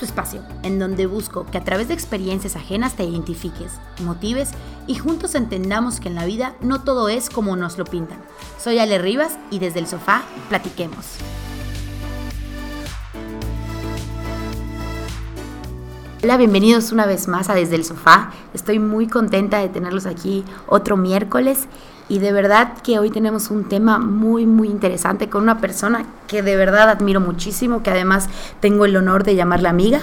tu espacio, en donde busco que a través de experiencias ajenas te identifiques, motives y juntos entendamos que en la vida no todo es como nos lo pintan. Soy Ale Rivas y desde el sofá platiquemos. Hola, bienvenidos una vez más a Desde el Sofá. Estoy muy contenta de tenerlos aquí otro miércoles y de verdad que hoy tenemos un tema muy, muy interesante con una persona que de verdad admiro muchísimo, que además tengo el honor de llamarla amiga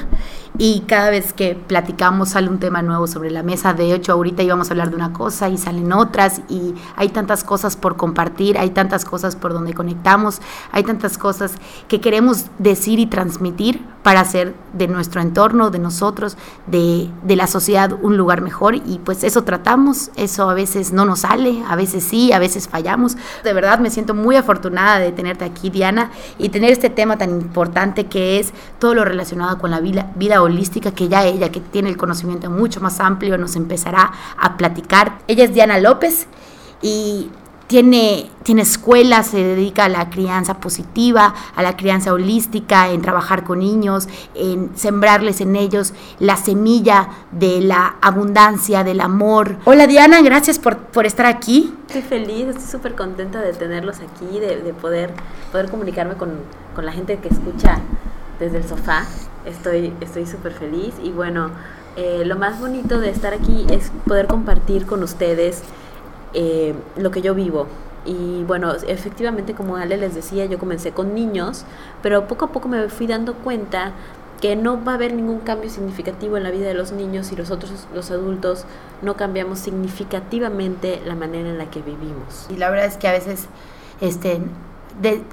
y cada vez que platicamos sale un tema nuevo sobre la mesa. De hecho, ahorita íbamos a hablar de una cosa y salen otras y hay tantas cosas por compartir, hay tantas cosas por donde conectamos, hay tantas cosas que queremos decir y transmitir para hacer de nuestro entorno, de nosotros, de, de la sociedad un lugar mejor y pues eso tratamos, eso a veces no nos sale, a veces sí, a veces fallamos. De verdad me siento muy afortunada de tenerte aquí, Diana, y tener este tema tan importante que es todo lo relacionado con la vida, vida holística que ya ella, que tiene el conocimiento mucho más amplio, nos empezará a platicar. Ella es Diana López y tiene, tiene escuela, se dedica a la crianza positiva, a la crianza holística, en trabajar con niños, en sembrarles en ellos la semilla de la abundancia, del amor. Hola Diana, gracias por, por estar aquí. Estoy feliz, estoy súper contenta de tenerlos aquí, de, de, poder, poder comunicarme con, con la gente que escucha desde el sofá estoy súper feliz y bueno, eh, lo más bonito de estar aquí es poder compartir con ustedes eh, lo que yo vivo. Y bueno, efectivamente, como Ale les decía, yo comencé con niños, pero poco a poco me fui dando cuenta que no va a haber ningún cambio significativo en la vida de los niños si nosotros, los adultos, no cambiamos significativamente la manera en la que vivimos. Y la verdad es que a veces este,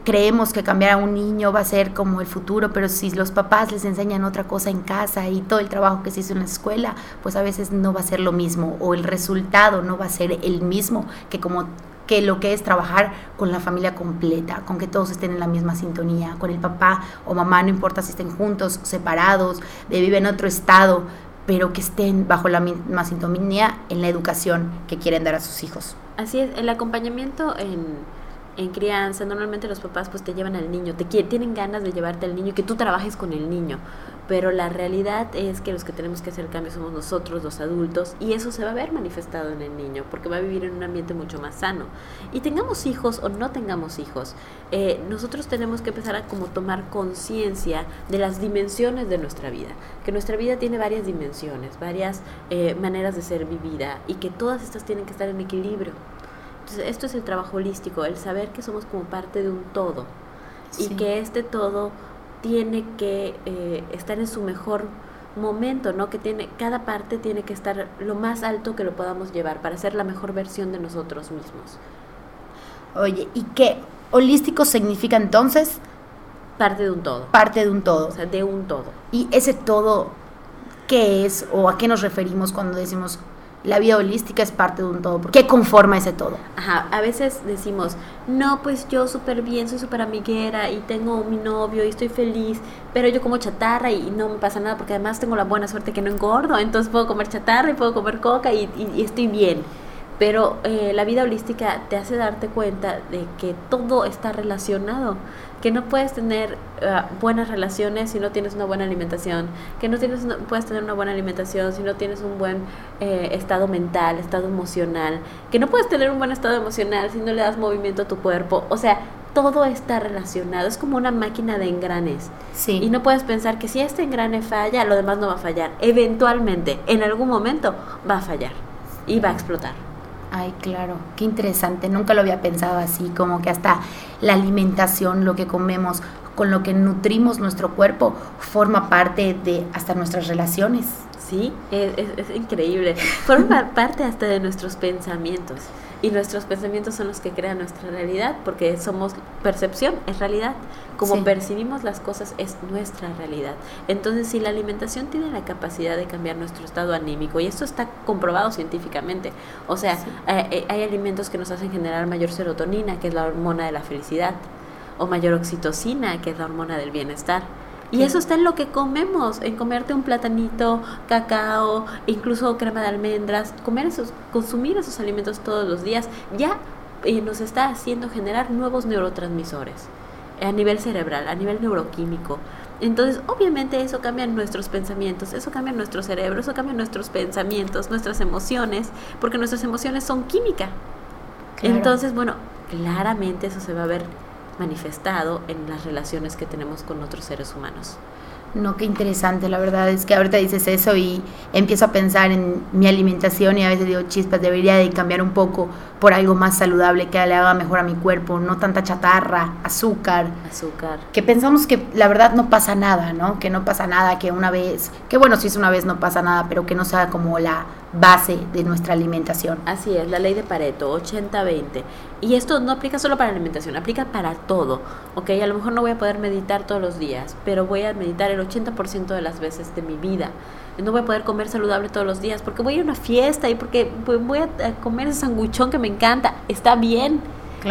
creemos que cambiar a un niño va a ser como el futuro, pero si los papás les enseñan otra cosa en casa y todo el trabajo que se hizo en la escuela, pues a veces no va a ser lo mismo o el resultado no va a ser el mismo que como que lo que es trabajar con la familia completa, con que todos estén en la misma sintonía, con el papá o mamá, no importa si estén juntos, separados, viven en otro estado, pero que estén bajo la misma sintonía en la educación que quieren dar a sus hijos. Así es, el acompañamiento en en crianza, normalmente los papás pues te llevan al niño, te tienen ganas de llevarte al niño, que tú trabajes con el niño, pero la realidad es que los que tenemos que hacer el cambio somos nosotros, los adultos, y eso se va a ver manifestado en el niño, porque va a vivir en un ambiente mucho más sano. Y tengamos hijos o no tengamos hijos, eh, nosotros tenemos que empezar a como tomar conciencia de las dimensiones de nuestra vida, que nuestra vida tiene varias dimensiones, varias eh, maneras de ser vivida, y que todas estas tienen que estar en equilibrio. Entonces, esto es el trabajo holístico, el saber que somos como parte de un todo y que este todo tiene que eh, estar en su mejor momento, ¿no? Que tiene cada parte tiene que estar lo más alto que lo podamos llevar para ser la mejor versión de nosotros mismos. Oye, ¿y qué holístico significa entonces? Parte de un todo. Parte de un todo. O sea, de un todo. ¿Y ese todo qué es o a qué nos referimos cuando decimos la vida holística es parte de un todo. ¿Qué conforma ese todo? Ajá, a veces decimos, no, pues yo súper bien, soy súper amiguera y tengo mi novio y estoy feliz, pero yo como chatarra y no me pasa nada porque además tengo la buena suerte que no engordo, entonces puedo comer chatarra y puedo comer coca y, y, estoy bien. Pero eh, la vida holística te hace darte cuenta de que todo está relacionado que no puedes tener uh, buenas relaciones si no tienes una buena alimentación, que no, tienes no puedes tener una buena alimentación si no tienes un buen eh, estado mental, estado emocional, que no puedes tener un buen estado emocional si no le das movimiento a tu cuerpo. O sea, todo está relacionado, es como una máquina de engranes. Sí. Y no puedes pensar que si este engrane falla, lo demás no va a fallar. Eventualmente, en algún momento, va a fallar y va a explotar. Ay, claro, qué interesante, nunca lo había pensado así, como que hasta la alimentación, lo que comemos, con lo que nutrimos nuestro cuerpo, forma parte de hasta nuestras relaciones. Sí, es, es, increíble, forma parte hasta de nuestros pensamientos y nuestros pensamientos son los que crean nuestra realidad porque somos percepción, es realidad. Como percibimos las cosas es nuestra realidad. Entonces, si la alimentación tiene la capacidad de cambiar nuestro estado anímico, y esto está comprobado científicamente, o sea, eh, eh, hay alimentos que nos hacen generar mayor serotonina, que es la hormona de la felicidad, o mayor oxitocina, que es la hormona del bienestar y eso está en lo que comemos, en comerte un platanito, cacao, incluso crema de almendras, comer esos, consumir esos alimentos todos los días, ya eh, nos está haciendo generar nuevos neurotransmisores a nivel cerebral, a nivel neuroquímico. Entonces, obviamente eso cambia nuestros pensamientos, eso cambia nuestro cerebro, eso cambia nuestros pensamientos, nuestras emociones, porque nuestras emociones son química. Entonces, bueno, claramente eso se va a ver manifestado en las relaciones que tenemos con otros seres humanos. No, qué interesante, la verdad es que ahorita dices eso y empiezo a pensar en mi alimentación y a veces digo, chispas, debería de cambiar un poco por algo más saludable que le haga mejor a mi cuerpo, no tanta chatarra, azúcar. Azúcar. Que pensamos que la verdad no pasa nada, ¿no? Que no pasa nada, que una vez, que bueno, si es una vez no pasa nada, pero que no sea como la base de nuestra alimentación. Así es, la ley de Pareto, 80-20. Y esto no aplica solo para la alimentación, aplica para todo. Ok, a lo mejor no voy a poder meditar todos los días, pero voy a meditar el 80% de las veces de mi vida. No voy a poder comer saludable todos los días porque voy a una fiesta y porque voy a comer ese sanguchón que me encanta. Está bien.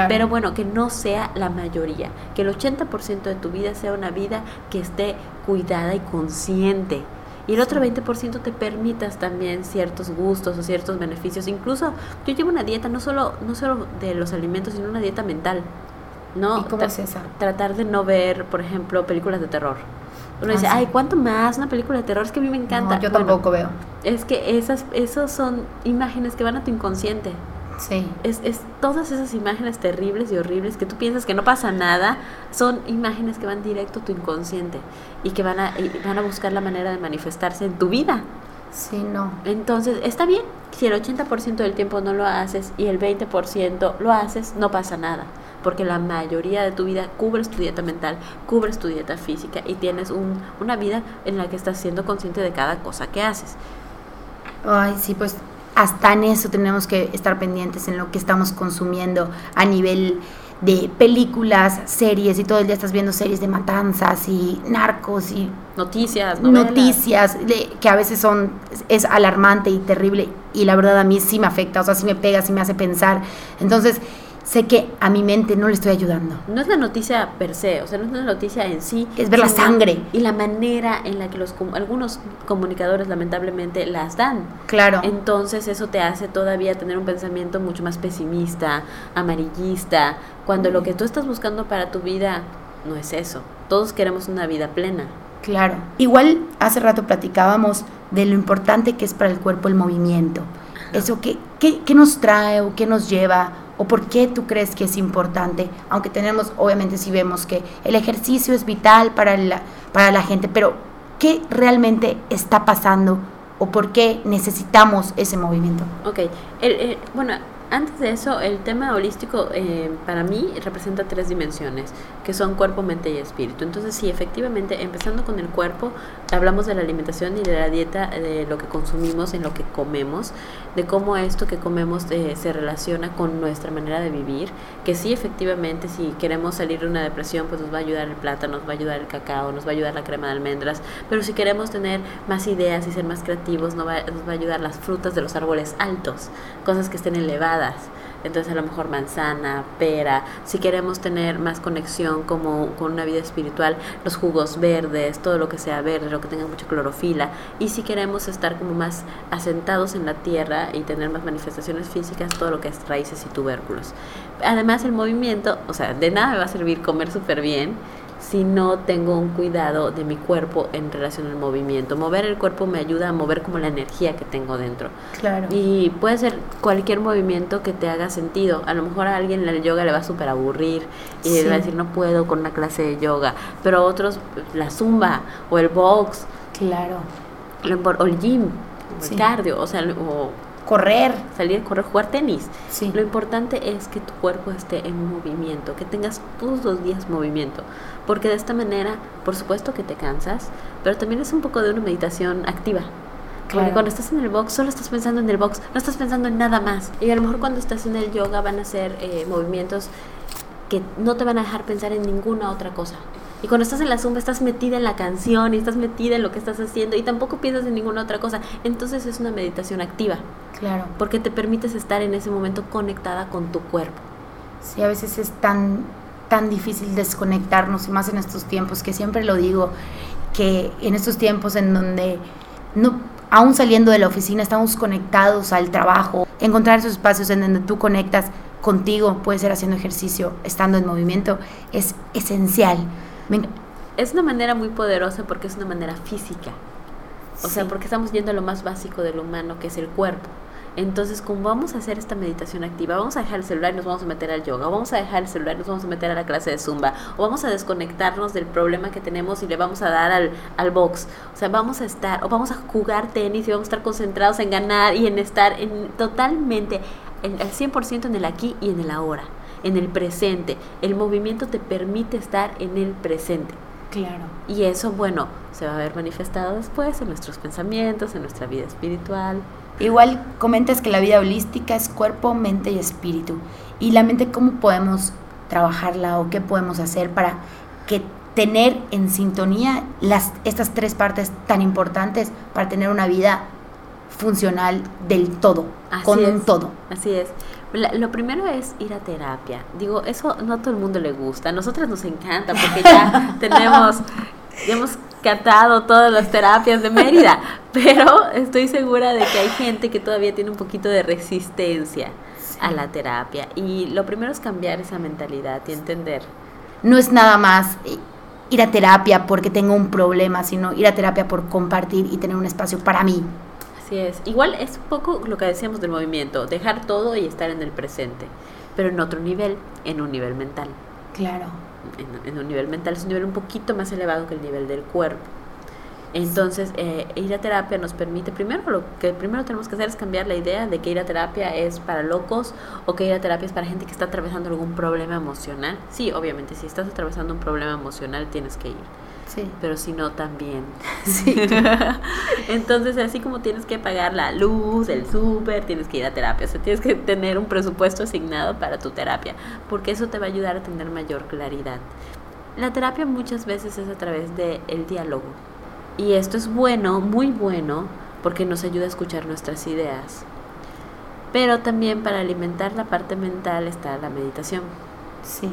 Pero bueno, que no sea la mayoría, que el 80% de tu vida sea una vida que esté cuidada y consciente y el otro 20% te permitas también ciertos gustos o ciertos beneficios. Incluso yo llevo una dieta no solo, no solo de los alimentos, sino una dieta mental. ¿no? ¿Y cómo es esa? Tratar de no ver, por ejemplo, películas de terror. Uno dice, ah, ay, ¿cuánto más una película de terror? Es que a mí me encanta. yo tampoco veo. Es que esas, esos son imágenes que van a tu inconsciente. Sí. Es, es todas esas imágenes terribles y horribles que tú piensas que no pasa nada, son imágenes que van directo a tu inconsciente y que van a, van a buscar la manera de manifestarse en tu vida. Sí, no. Entonces, está bien, si el 80% del tiempo no lo haces y el 20% lo haces, no pasa nada, porque la mayoría de tu vida cubres tu dieta mental, cubres tu dieta física y tienes un, una vida en la que estás siendo consciente de cada cosa que haces. Ay, sí, pues hasta en eso tenemos que estar pendientes en lo que estamos consumiendo a nivel de películas, series y todo el día estás viendo series de matanzas y narcos y noticias, noticias que a veces son es alarmante y terrible y la verdad a mí sí me afecta, o sea, sí me pega, sí me hace pensar. Entonces, sé que a mi mente no le estoy ayudando. No es la noticia per se, o sea, no es la noticia en sí. Es ver la sangre. Y la manera en la que los algunos comunicadores lamentablemente las dan. Claro. Entonces eso te hace todavía tener un pensamiento mucho más pesimista, amarillista, cuando lo que tú estás buscando para tu vida no es eso. Todos queremos una vida plena. Claro. Igual hace rato platicábamos de lo importante que es para el cuerpo el movimiento. Eso que, qué nos trae o qué nos lleva o por qué tú crees que es importante, aunque tenemos, obviamente si vemos que el ejercicio es vital para la, para la gente, pero ¿qué realmente está pasando o por qué necesitamos ese movimiento? Ok, bueno, antes de eso, el tema holístico eh, para mí representa tres dimensiones, que son cuerpo, mente y espíritu. Entonces, sí, efectivamente, empezando con el cuerpo, hablamos de la alimentación y de la dieta, de lo que consumimos, en lo que comemos, de cómo esto que comemos eh, se relaciona con nuestra manera de vivir, que sí, efectivamente, si queremos salir de una depresión, pues nos va a ayudar el plátano, nos va a ayudar el cacao, nos va a ayudar la crema de almendras, pero si queremos tener más ideas y ser más creativos, nos va, a ayudar las frutas de los árboles altos, cosas que estén elevadas entonces a lo mejor manzana, pera, si queremos tener más conexión como con una vida espiritual, los jugos verdes, todo lo que sea verde, lo que tenga mucha clorofila, y si queremos estar como más asentados en la tierra y tener más manifestaciones físicas, todo lo que es raíces y tubérculos. Además el movimiento, o sea, de nada me va a servir comer súper bien si no tengo un cuidado de mi cuerpo en relación al movimiento. Mover el cuerpo me ayuda a mover como la energía que tengo dentro. Claro. Y puede ser cualquier movimiento que te haga sentido. A lo mejor a alguien el yoga le va a súper aburrir y le va a decir no puedo con una clase de yoga, pero a otros la zumba o el box. Claro. O el gym, el cardio, o sea, o correr, salir a correr, jugar tenis. Sí. Lo importante es que tu cuerpo esté en movimiento, que tengas todos los días movimiento, porque de esta manera, por supuesto que te cansas, pero también es un poco de una meditación activa. Porque cuando estás en el box, solo estás pensando en el box, no estás pensando en nada más. Y a lo mejor cuando estás en el yoga van a ser eh, movimientos que no te van a dejar pensar en ninguna otra cosa. Y cuando estás en la zumba estás metida en la canción y estás metida en lo que estás haciendo y tampoco piensas en ninguna otra cosa. Entonces es una meditación activa. Claro. Porque te permites estar en ese momento conectada con tu cuerpo. Sí, a veces es tan, tan difícil desconectarnos y más en estos tiempos que siempre lo digo, que en estos tiempos en donde no, aún saliendo de la oficina estamos conectados al trabajo, encontrar esos espacios en donde tú conectas contigo, puede ser haciendo ejercicio, estando en movimiento, es esencial es una manera muy poderosa porque es una manera física. O sea, Sí. porque estamos yendo a lo más básico del humano, que es el cuerpo. Entonces, como vamos a hacer esta meditación activa, vamos a dejar el celular y nos vamos a meter al yoga, o vamos a dejar el celular y nos vamos a meter a la clase de zumba, o vamos a desconectarnos del problema que tenemos y le vamos a dar al, al box. O sea, vamos a estar, o vamos a jugar tenis y vamos a estar concentrados en ganar y en estar en, totalmente en, al 100% en el aquí y en el ahora, en el presente. El movimiento te permite estar en el presente. Claro. Y eso, bueno, se va a ver manifestado después en nuestros pensamientos, en nuestra vida espiritual. Igual comentas que la vida holística es cuerpo, mente y espíritu. Y la mente, ¿cómo podemos trabajarla o qué podemos hacer para que tener en sintonía las, estas tres partes tan importantes para tener una vida funcional del todo, Así con es. un todo? Así es. La- lo primero es ir a terapia. Digo, eso no a todo el mundo le gusta. A nosotras nos encanta porque ya tenemos, ya hemos catado todas las terapias de Mérida, pero estoy segura de que hay gente que todavía tiene un poquito de resistencia a la terapia. Y lo primero es cambiar esa mentalidad y entender. No es nada más ir a terapia porque tengo un problema, sino ir a terapia por compartir y tener un espacio para mí. Así es. Igual es un poco lo que decíamos del movimiento, dejar todo y estar en el presente, pero en otro nivel, en un nivel mental. Claro. En, en un nivel mental, es un nivel un poquito más elevado que el nivel del cuerpo. Entonces, eh, ir a terapia nos permite, primero lo que primero tenemos que hacer es cambiar la idea de que ir a terapia es para locos o que ir a terapia es para gente que está atravesando algún problema emocional. Sí, obviamente, si estás atravesando un problema emocional tienes que ir, Sí. pero si no, también. Sí. Entonces, así como tienes que pagar la luz, el súper, tienes que ir a terapia. O sea, tienes que tener un presupuesto asignado para tu terapia, porque eso te va a ayudar a tener mayor claridad. La terapia muchas veces es a través del el diálogo. Y esto es bueno, muy bueno, porque nos ayuda a escuchar nuestras ideas. Pero también para alimentar la parte mental está la meditación. Sí.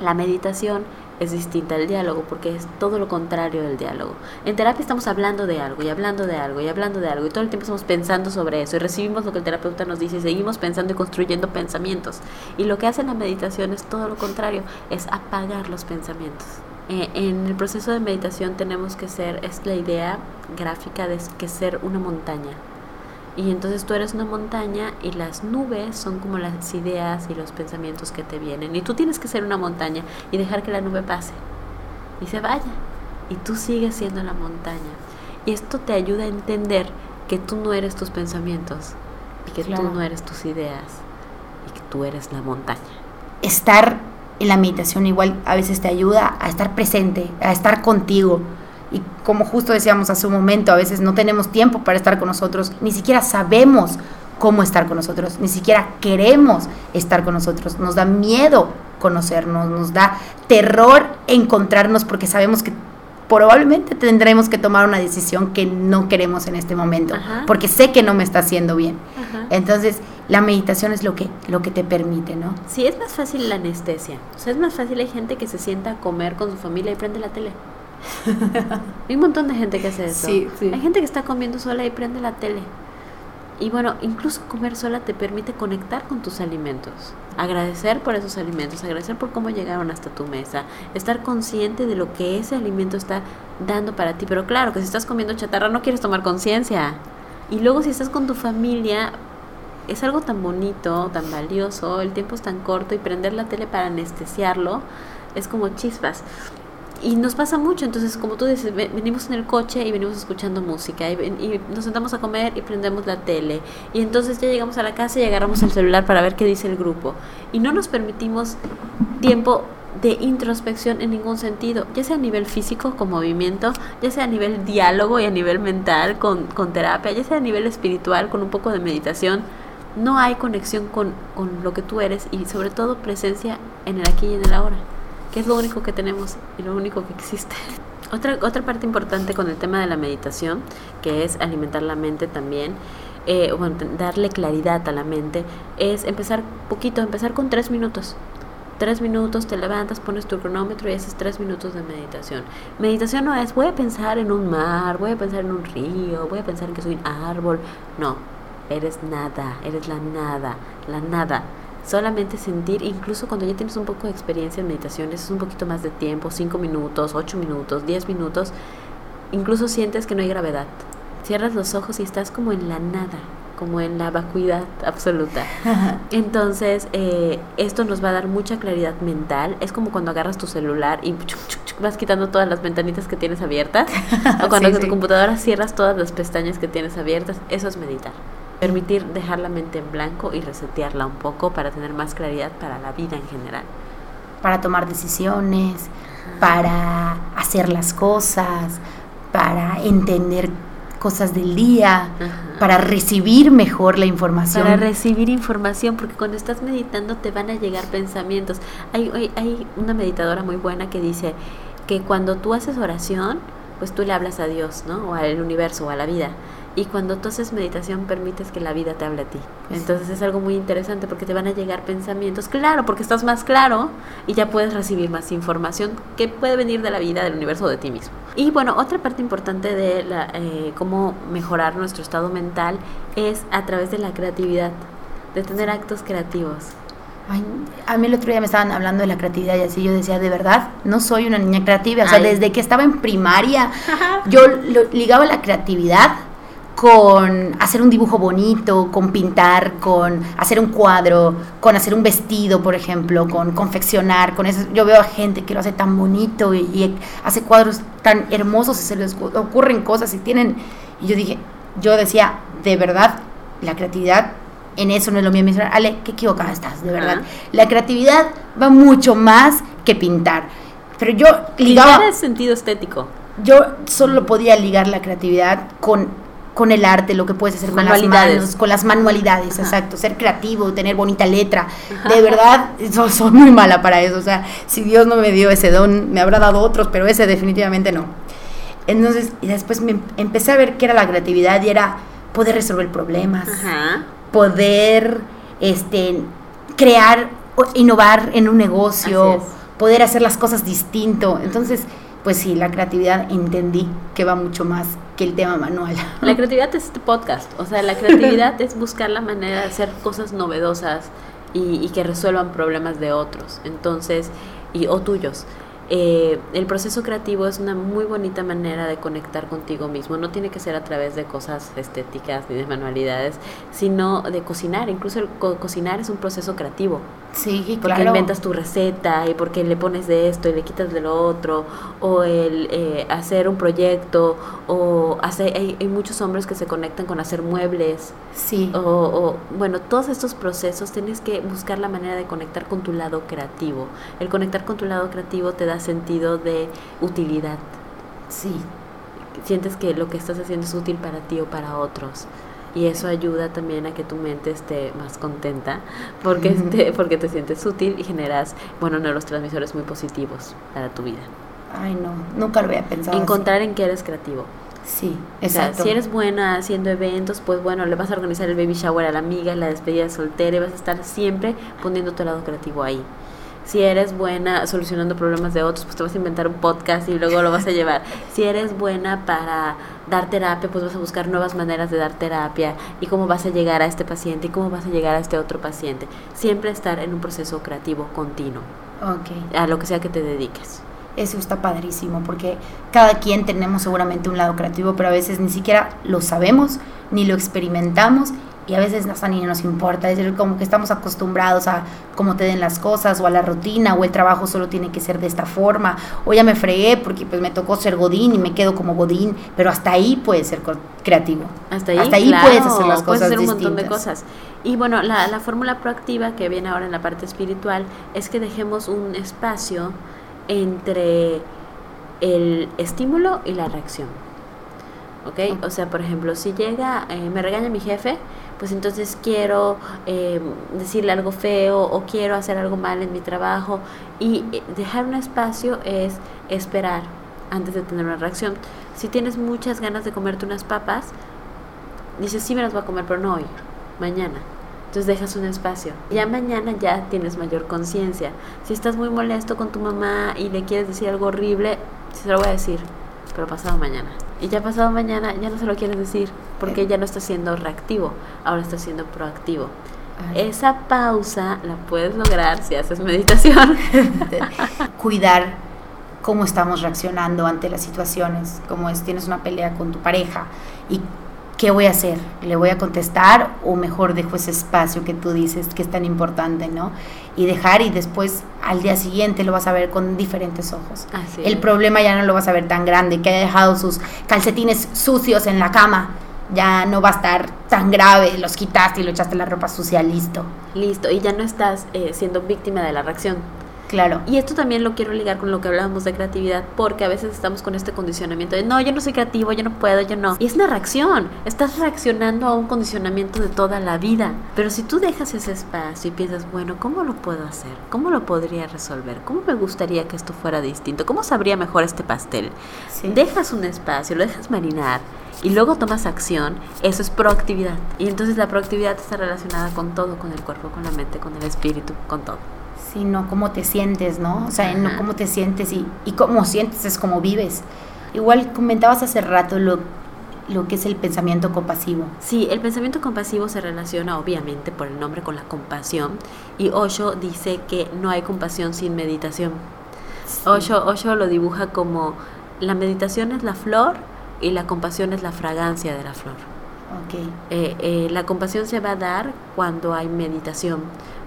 La meditación es distinta al diálogo porque es todo lo contrario del diálogo. En terapia estamos hablando de algo y hablando de algo y hablando de algo y todo el tiempo estamos pensando sobre eso y recibimos lo que el terapeuta nos dice y seguimos pensando y construyendo pensamientos. Y lo que hace la meditación es todo lo contrario, es apagar los pensamientos. Eh, en el proceso de meditación tenemos que ser, es la idea gráfica de que ser una montaña. Y entonces tú eres una montaña y las nubes son como las ideas y los pensamientos que te vienen. Y tú tienes que ser una montaña y dejar que la nube pase y se vaya. Y tú sigues siendo la montaña. Y esto te ayuda a entender que tú no eres tus pensamientos y que Claro. tú no eres tus ideas y que tú eres la montaña. estar en la meditación igual a veces te ayuda a estar presente, a estar contigo. Y como justo decíamos hace un momento, a veces no tenemos tiempo para estar con nosotros, ni siquiera sabemos cómo estar con nosotros, ni siquiera queremos estar con nosotros, nos da miedo conocernos, nos da terror encontrarnos porque sabemos que probablemente tendremos que tomar una decisión que no queremos en este momento, Ajá. porque sé que no me está haciendo bien. Ajá. Entonces, la meditación es lo que, lo que te permite, ¿no? Sí, es más fácil la anestesia. O sea, es más fácil hay gente que se sienta a comer con su familia y prende la tele. Hay un montón de gente que hace eso. Sí, sí. Hay gente que está comiendo sola y prende la tele. Y bueno, incluso comer sola te permite conectar con tus alimentos, agradecer por esos alimentos, agradecer por cómo llegaron hasta tu mesa, estar consciente de lo que ese alimento está dando para ti. Pero claro, que si estás comiendo chatarra no quieres tomar conciencia. Y luego si estás con tu familia, es algo tan bonito, tan valioso, el tiempo es tan corto y prender la tele para anestesiarlo es como chispas. Y nos pasa mucho, entonces como tú dices, ve- venimos en el coche y venimos escuchando música y, y nos sentamos a comer y prendemos la tele. Y entonces ya llegamos a la casa y agarramos el celular para ver qué dice el grupo. Y no nos permitimos tiempo de introspección en ningún sentido, ya sea a nivel físico con movimiento, ya sea a nivel diálogo y a nivel mental con, con terapia, ya sea a nivel espiritual con un poco de meditación. No hay conexión con, con lo que tú eres y sobre todo presencia en el aquí y en el ahora que es lo único que tenemos y lo único que existe. Otra, otra parte importante con el tema de la meditación, que es alimentar la mente también, eh, darle claridad a la mente, es empezar poquito, empezar con tres minutos. Tres minutos, te levantas, pones tu cronómetro y haces tres minutos de meditación. Meditación no es voy a pensar en un mar, voy a pensar en un río, voy a pensar en que soy un árbol. No, eres nada, eres la nada, la nada. Solamente sentir, incluso cuando ya tienes un poco de experiencia en meditaciones, es un poquito más de tiempo, 5 minutos, 8 minutos, 10 minutos, incluso sientes que no hay gravedad. Cierras los ojos y estás como en la nada, como en la vacuidad absoluta. Entonces, eh, esto nos va a dar mucha claridad mental. Es como cuando agarras tu celular y vas quitando todas las ventanitas que tienes abiertas. o cuando en tu computadora cierras todas las pestañas que tienes abiertas. Eso es meditar. Permitir dejar la mente en blanco y resetearla un poco para tener más claridad para la vida en general. Para tomar decisiones, para hacer las cosas, para entender cosas del día, para recibir mejor la información. Para recibir información, porque cuando estás meditando te van a llegar pensamientos. Hay, hay, hay una meditadora muy buena que dice que cuando tú haces oración, pues tú le hablas a Dios, ¿no? O al universo, o a la vida. Y cuando tú haces meditación permites que la vida te hable a ti. Entonces es algo muy interesante porque te van a llegar pensamientos, claro, porque estás más claro y ya puedes recibir más información que puede venir de la vida, del universo o de ti mismo. Y bueno, otra parte importante de la, eh, cómo mejorar nuestro estado mental es a través de la creatividad, de tener actos creativos. a mí el otro día me estaban hablando de la creatividad y así yo decía, de verdad, no soy una niña creativa. O sea, desde que estaba en primaria, yo ligaba la creatividad con hacer un dibujo bonito, con pintar, con hacer un cuadro, con hacer un vestido, por ejemplo, con confeccionar, con eso. Yo veo a gente que lo hace tan bonito y, hace cuadros tan hermosos y se les ocurren cosas y tienen... Y yo dije, yo decía, de verdad, la creatividad en eso no es lo mío. Me Ale, qué equivocada estás, de verdad. La creatividad va mucho más que pintar. Pero yo ligaba... Pintar es sentido estético. Yo solo podía ligar la creatividad con con el arte, lo que puedes hacer con las manos, con las manualidades, exacto, ser creativo, tener bonita letra. De verdad, soy, muy mala para eso. O sea, si Dios no me dio ese don, me habrá dado otros, pero ese definitivamente no. Entonces, y después me empecé a ver qué era la creatividad y era poder resolver problemas, poder este, crear, innovar en un negocio, poder hacer las cosas distinto. Entonces, pues sí, la creatividad entendí que va mucho más que el tema manual. La creatividad es este podcast, o sea, la creatividad es buscar la manera de hacer cosas novedosas y, y que resuelvan problemas de otros, entonces, y, o tuyos. Eh, el proceso creativo es una muy bonita manera de conectar contigo mismo. No tiene que ser a través de cosas estéticas ni de manualidades, sino de cocinar. Incluso el cocinar es un proceso creativo. Sí, porque inventas tu receta y porque le pones de esto y le quitas de lo otro, o el eh, hacer un proyecto, o hacer, hay, muchos hombres que se conectan con hacer muebles. Sí. O, o, bueno, todos estos procesos tienes que buscar la manera de conectar con tu lado creativo. El conectar con tu lado creativo te da sentido de utilidad. Sí. Sientes que lo que estás haciendo es útil para ti o para otros y eso ayuda también a que tu mente esté más contenta porque, te, porque te sientes útil y generas, bueno, neurotransmisores muy positivos para tu vida. Ay, no, nunca lo había pensado. Encontrar en qué eres creativo. Sí, exacto. si eres buena haciendo eventos, pues bueno, le vas a organizar el baby shower a la amiga, la despedida soltera y vas a estar siempre poniendo tu lado creativo ahí si eres buena solucionando problemas de otros, pues te vas a inventar un podcast y luego lo vas a llevar. Si eres buena para dar terapia, pues vas a buscar nuevas maneras de dar terapia y cómo vas a llegar a este paciente y cómo vas a llegar a este otro paciente. Siempre estar en un proceso creativo continuo. A lo que sea que te dediques. Eso está padrísimo porque cada quien tenemos seguramente un lado creativo, pero a veces ni siquiera lo sabemos ni lo experimentamos y a veces hasta ni nos importa, es decir, como que estamos acostumbrados a cómo te den las cosas o a la rutina o el trabajo solo tiene que ser de esta forma o ya me fregué porque pues me tocó ser godín y me quedo como godín, pero hasta ahí puedes ser creativo. Hasta ahí, hasta ahí puedes hacer las cosas puedes hacer un montón de cosas. Y bueno, la, la fórmula proactiva que viene ahora en la parte espiritual es que dejemos un espacio entre el estímulo y la reacción. ¿ok? O sea, por ejemplo, si llega, eh, me regaña mi jefe, pues entonces quiero eh, decirle algo feo o quiero hacer algo mal en mi trabajo y eh, dejar un espacio es esperar antes de tener una reacción. Si tienes muchas ganas de comerte unas papas, dices, sí me las voy a comer, pero no hoy, mañana. Entonces dejas un espacio. Ya mañana ya tienes mayor conciencia. Si estás muy molesto con tu mamá y le quieres decir algo horrible, se lo voy a decir, pero pasado mañana. Y ya pasado mañana ya no se lo quieres decir porque ya no está siendo reactivo, ahora está siendo proactivo. Esa pausa la puedes lograr si haces meditación. Cuidar cómo estamos reaccionando ante las situaciones, como es tienes una pelea con tu pareja y ¿qué voy a hacer? ¿Le voy a contestar o mejor dejo ese espacio que tú dices que es tan importante, ¿no? Y dejar y después al día siguiente lo vas a ver con diferentes ojos. El problema ya no lo vas a ver tan grande, que haya dejado sus calcetines sucios en la cama. Ya no va a estar tan grave, los quitaste y lo echaste la ropa sucia, listo. Listo, y ya no estás eh, siendo víctima de la reacción Claro. Y esto también lo quiero ligar con lo que hablábamos de creatividad, porque a veces estamos con este condicionamiento de no, yo no soy creativo, yo no puedo, yo no. Y es una reacción, estás reaccionando a un condicionamiento de toda la vida. Pero si tú dejas ese espacio y piensas, bueno, ¿cómo lo puedo hacer? ¿Cómo lo podría resolver? ¿Cómo me gustaría que esto fuera distinto? ¿Cómo sabría mejor este pastel? Dejas un espacio, lo dejas marinar y luego tomas acción, eso es proactividad. Y entonces la proactividad está relacionada con todo, con el cuerpo, con la mente, con el espíritu, con todo sino cómo te sientes, ¿no? O sea, no cómo te sientes y, y cómo sientes es cómo vives. Igual comentabas hace rato lo, lo que es el pensamiento compasivo. Sí, el pensamiento compasivo se relaciona obviamente por el nombre con la compasión y Osho dice que no hay compasión sin meditación. Osho, Osho lo dibuja como la meditación es la flor y la compasión es la fragancia de la flor. Okay. Eh, eh, la compasión se va a dar cuando hay meditación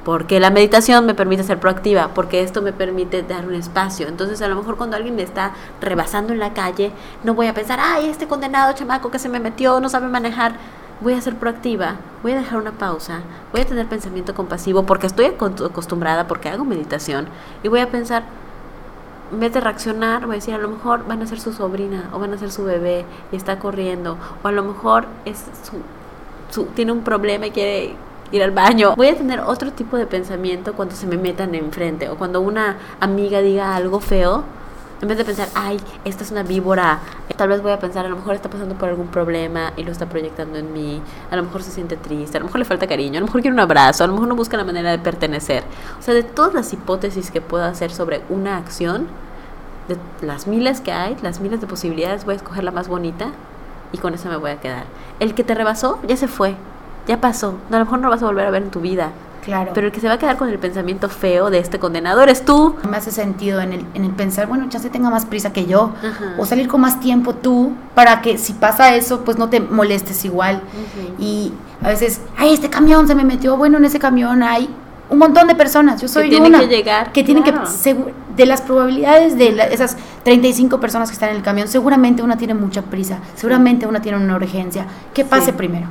porque la meditación me permite ser proactiva, porque esto me permite dar un espacio. Entonces, a lo mejor cuando alguien me está rebasando en la calle, no voy a pensar, ay, este condenado chamaco que se me metió, no sabe manejar. Voy a ser proactiva, voy a dejar una pausa, voy a tener pensamiento compasivo porque estoy acostumbrada, porque hago meditación, y voy a pensar, en vez de reaccionar, voy a decir, a lo mejor van a ser su sobrina o van a ser su bebé y está corriendo, o a lo mejor es su, tiene un problema y quiere ir al baño. Voy a tener otro tipo de pensamiento cuando se me metan enfrente o cuando una amiga diga algo feo. En vez de pensar, ay, esta es una víbora, tal vez voy a pensar, a lo mejor está pasando por algún problema y lo está proyectando en mí, a lo mejor se siente triste, a lo mejor le falta cariño, a lo mejor quiere un abrazo, a lo mejor no busca la manera de pertenecer. O sea, de todas las hipótesis que puedo hacer sobre una acción, de las miles que hay, las miles de posibilidades, voy a escoger la más bonita y con esa me voy a quedar. El que te rebasó ya se fue, ya pasó. a lo mejor no lo vas a volver a ver en tu vida. Claro. Pero el que se va a quedar con el pensamiento feo de este condenado eres tú. Me hace sentido en el, en el pensar, bueno, ya se tenga más prisa que yo. O salir con más tiempo tú para que si pasa eso, pues no te molestes igual. Y a veces, ay, este camión se me metió. Bueno, en ese camión hay un montón de personas. Yo soy que tienen que llegar. Que tienen que. De las probabilidades de esas 35 personas que están en el camión, seguramente una tiene mucha prisa. Seguramente una tiene una urgencia. ¿Qué pase primero?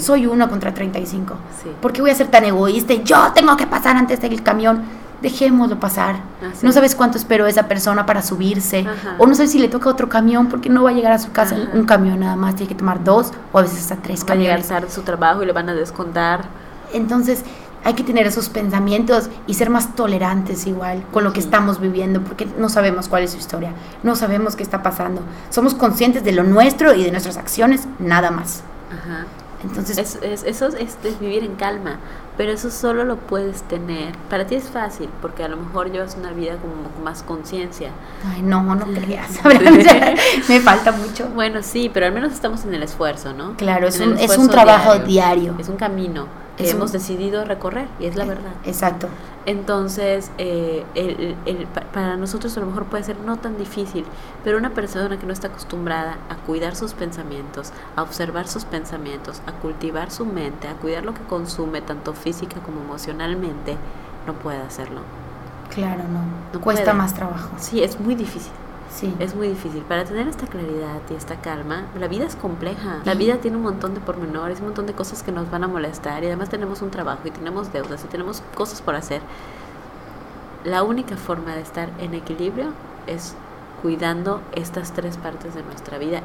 Soy uno contra 35. Sí. ¿Por qué voy a ser tan egoísta y yo tengo que pasar antes del camión? Dejémoslo pasar. No sabes cuánto esperó esa persona para subirse. O no sabes si le toca otro camión porque no va a llegar a su casa un camión nada más. Tiene que tomar dos o a veces hasta tres camiones. Va a llegar tarde su trabajo y le van a descontar. Entonces hay que tener esos pensamientos y ser más tolerantes igual con lo que estamos viviendo porque no sabemos cuál es su historia. No sabemos qué está pasando. Somos conscientes de lo nuestro y de nuestras acciones, nada más. Ajá. Entonces, es, eso es, vivir en calma, pero eso solo lo puedes tener. Para ti es fácil, porque a lo mejor llevas una vida como con más conciencia. Ay, no, no creas. Me falta mucho. Bueno, sí, pero al menos estamos en el esfuerzo, ¿no? Claro, es, un, es un trabajo diario. Es un camino que hemos decidido recorrer, y es la eh, verdad. Exacto. Entonces, eh, el, para nosotros a lo mejor puede ser no tan difícil, pero una persona que no está acostumbrada a cuidar sus pensamientos, a observar sus pensamientos, a cultivar su mente, a cuidar lo que consume, tanto física como emocionalmente, no puede hacerlo. Claro, no. no Cuesta más trabajo. Sí, es muy difícil. Sí. Es muy difícil. Para tener esta claridad y esta calma, la vida es compleja. La vida tiene un montón de pormenores, un montón de cosas que nos van a molestar y además tenemos un trabajo y tenemos deudas y tenemos cosas por hacer. La única forma de estar en equilibrio es cuidando estas tres partes de nuestra vida,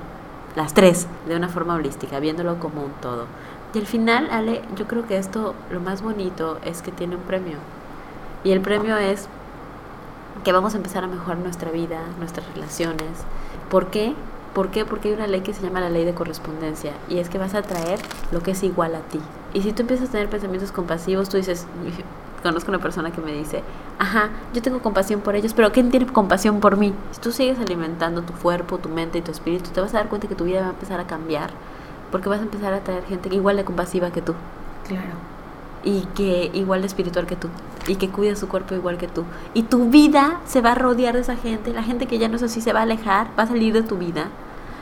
las tres, de una forma holística, viéndolo como un todo. Y al final, Ale, yo creo que esto, lo más bonito es que tiene un premio. Y el premio es que vamos a empezar a mejorar nuestra vida, nuestras relaciones. ¿Por qué? ¿Por qué? Porque hay una ley que se llama la ley de correspondencia y es que vas a atraer lo que es igual a ti. Y si tú empiezas a tener pensamientos compasivos, tú dices, conozco una persona que me dice, ajá, yo tengo compasión por ellos, pero ¿quién tiene compasión por mí? Si tú sigues alimentando tu cuerpo, tu mente y tu espíritu, te vas a dar cuenta que tu vida va a empezar a cambiar, porque vas a empezar a atraer gente igual de compasiva que tú. Claro. Y que igual de espiritual que tú y que cuida su cuerpo igual que tú. Y tu vida se va a rodear de esa gente, la gente que ya no es así se va a alejar, va a salir de tu vida.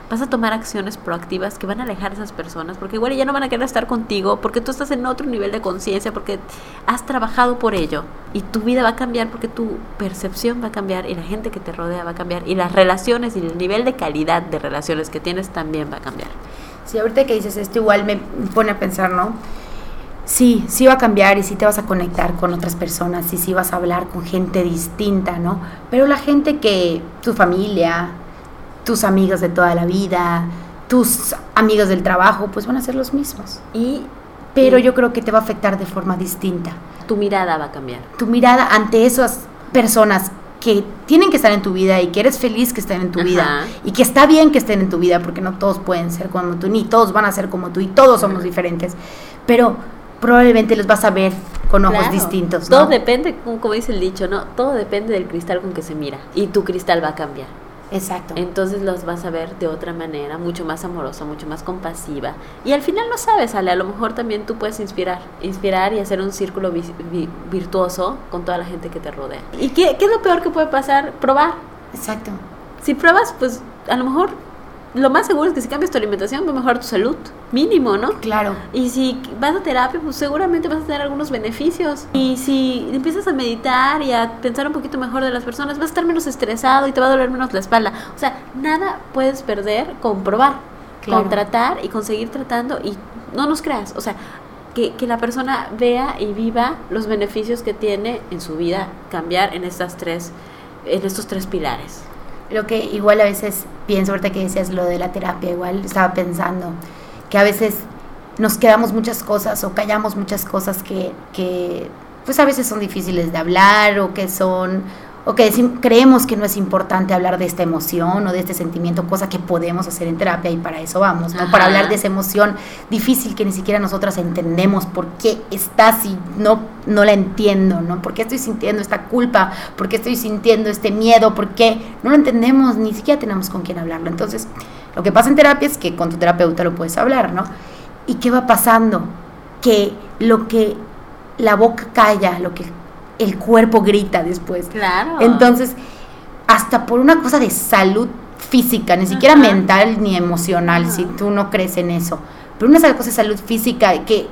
Vas a tomar acciones proactivas que van a alejar a esas personas, porque igual ya no van a querer estar contigo, porque tú estás en otro nivel de conciencia, porque has trabajado por ello. Y tu vida va a cambiar porque tu percepción va a cambiar y la gente que te rodea va a cambiar y las relaciones y el nivel de calidad de relaciones que tienes también va a cambiar. Sí, ahorita que dices esto igual me pone a pensar, ¿no? Sí, sí va a cambiar y sí te vas a conectar con otras personas y sí vas a hablar con gente distinta, ¿no? Pero la gente que, tu familia, tus amigos de toda la vida, tus amigos del trabajo, pues van a ser los mismos. Y, pero yo creo que te va a afectar de forma distinta. Tu mirada va a cambiar. Tu mirada ante esas personas que tienen que estar en tu vida y que eres feliz que estén en tu vida y que está bien que estén en tu vida porque no todos pueden ser como tú, ni todos van a ser como tú y todos somos diferentes. Pero probablemente los vas a ver con ojos distintos. Todo depende, como dice el dicho, ¿no? Todo depende del cristal con que se mira y tu cristal va a cambiar. Exacto. Entonces los vas a ver de otra manera, mucho más amorosa, mucho más compasiva. Y al final no sabes, Ale, a lo mejor también tú puedes inspirar, inspirar y hacer un círculo virtuoso con toda la gente que te rodea. ¿Y qué, qué es lo peor que puede pasar? Probar. Exacto. Si pruebas, pues a lo mejor lo más seguro es que si cambias tu alimentación va a mejorar tu salud, mínimo, ¿no? Claro. Y si vas a terapia, pues seguramente vas a tener algunos beneficios. Y si empiezas a meditar y a pensar un poquito mejor de las personas, vas a estar menos estresado y te va a doler menos la espalda. O sea, nada puedes perder con probar, con tratar y conseguir tratando y no nos creas, o sea, que, que, la persona vea y viva los beneficios que tiene en su vida cambiar en estas tres, en estos tres pilares. Lo que igual a veces pienso, ahorita que decías lo de la terapia, igual estaba pensando que a veces nos quedamos muchas cosas o callamos muchas cosas que, que pues a veces son difíciles de hablar o que son o que creemos que no es importante hablar de esta emoción o de este sentimiento, cosa que podemos hacer en terapia y para eso vamos, ¿no? Para hablar de esa emoción difícil que ni siquiera nosotras entendemos por qué está así, no, no la entiendo, ¿no? ¿Por qué estoy sintiendo esta culpa? ¿Por qué estoy sintiendo este miedo? ¿Por qué? No lo entendemos, ni siquiera tenemos con quién hablarlo. Entonces, lo que pasa en terapia es que con tu terapeuta lo puedes hablar, ¿no? ¿Y qué va pasando? Que lo que la boca calla, lo que el cuerpo grita después. Claro. Entonces, hasta por una cosa de salud física, ni siquiera mental ni emocional, si tú no crees en eso, pero una cosa de salud física que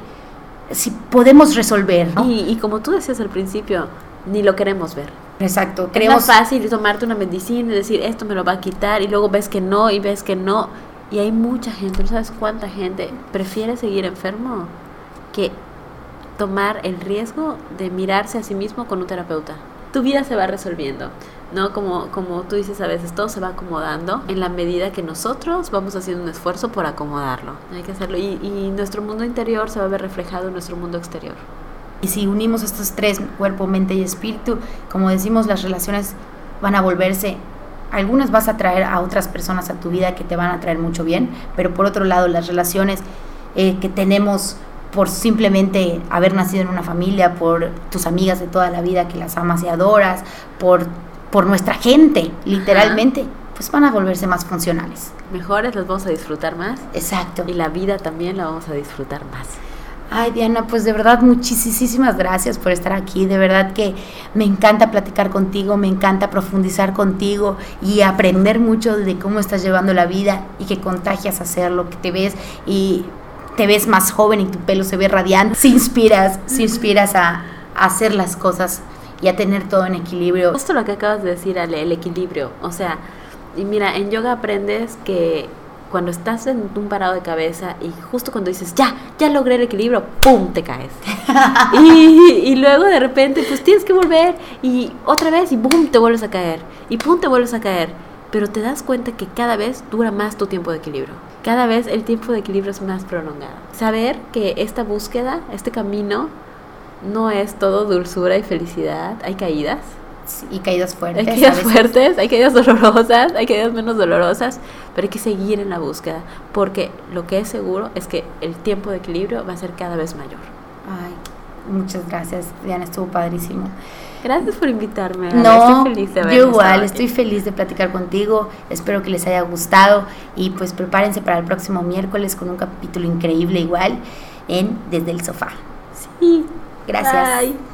si podemos resolver. Y, y, como tú decías al principio, ni lo queremos ver. Exacto. Creemos... Es fácil tomarte una medicina y decir esto me lo va a quitar y luego ves que no y ves que no. Y hay mucha gente, no sabes cuánta gente prefiere seguir enfermo que tomar el riesgo de mirarse a sí mismo con un terapeuta. Tu vida se va resolviendo, ¿no? Como, como tú dices a veces, todo se va acomodando en la medida que nosotros vamos haciendo un esfuerzo por acomodarlo. Hay que hacerlo y, y nuestro mundo interior se va a ver reflejado en nuestro mundo exterior. Y si unimos estos tres, cuerpo, mente y espíritu, como decimos, las relaciones van a volverse algunas vas a traer a otras personas a tu vida que te van a traer mucho bien, pero por otro lado las relaciones eh, que tenemos por simplemente haber nacido en una familia, por tus amigas de toda la vida que las amas y adoras, por, por nuestra gente, literalmente, pues van a volverse más funcionales. Mejores, las vamos a disfrutar más. Exacto. Y la vida también la vamos a disfrutar más. Ay, Diana, pues de verdad muchísimas gracias por estar aquí. De verdad que me encanta platicar contigo, me encanta profundizar contigo y aprender mucho de cómo estás llevando la vida y que contagias a hacer lo que te ves y te ves más joven y tu pelo se ve radiante, si inspiras, si inspiras a, hacer las cosas y a tener todo en equilibrio. Justo lo que acabas de decir, Ale, el equilibrio. O sea, y mira, en yoga aprendes que cuando estás en un parado de cabeza y justo cuando dices, ya, ya logré el equilibrio, ¡pum!, te caes. y, y, luego de repente, pues tienes que volver y otra vez y ¡pum!, te vuelves a caer. Y ¡pum!, te vuelves a caer. Pero te das cuenta que cada vez dura más tu tiempo de equilibrio cada vez el tiempo de equilibrio es más prolongado. Saber que esta búsqueda, este camino, no es todo dulzura y felicidad, hay caídas. y caídas fuertes. Hay caídas fuertes, hay caídas dolorosas, hay caídas menos dolorosas, pero hay que seguir en la búsqueda, porque lo que es seguro es que el tiempo de equilibrio va a ser cada vez mayor. Ay, muchas gracias, Diana, estuvo padrísimo. Gracias por invitarme. No, estoy feliz de yo igual, estoy feliz de platicar contigo. Espero que les haya gustado y pues prepárense para el próximo miércoles con un capítulo increíble igual en Desde el Sofá. Sí, gracias. Bye.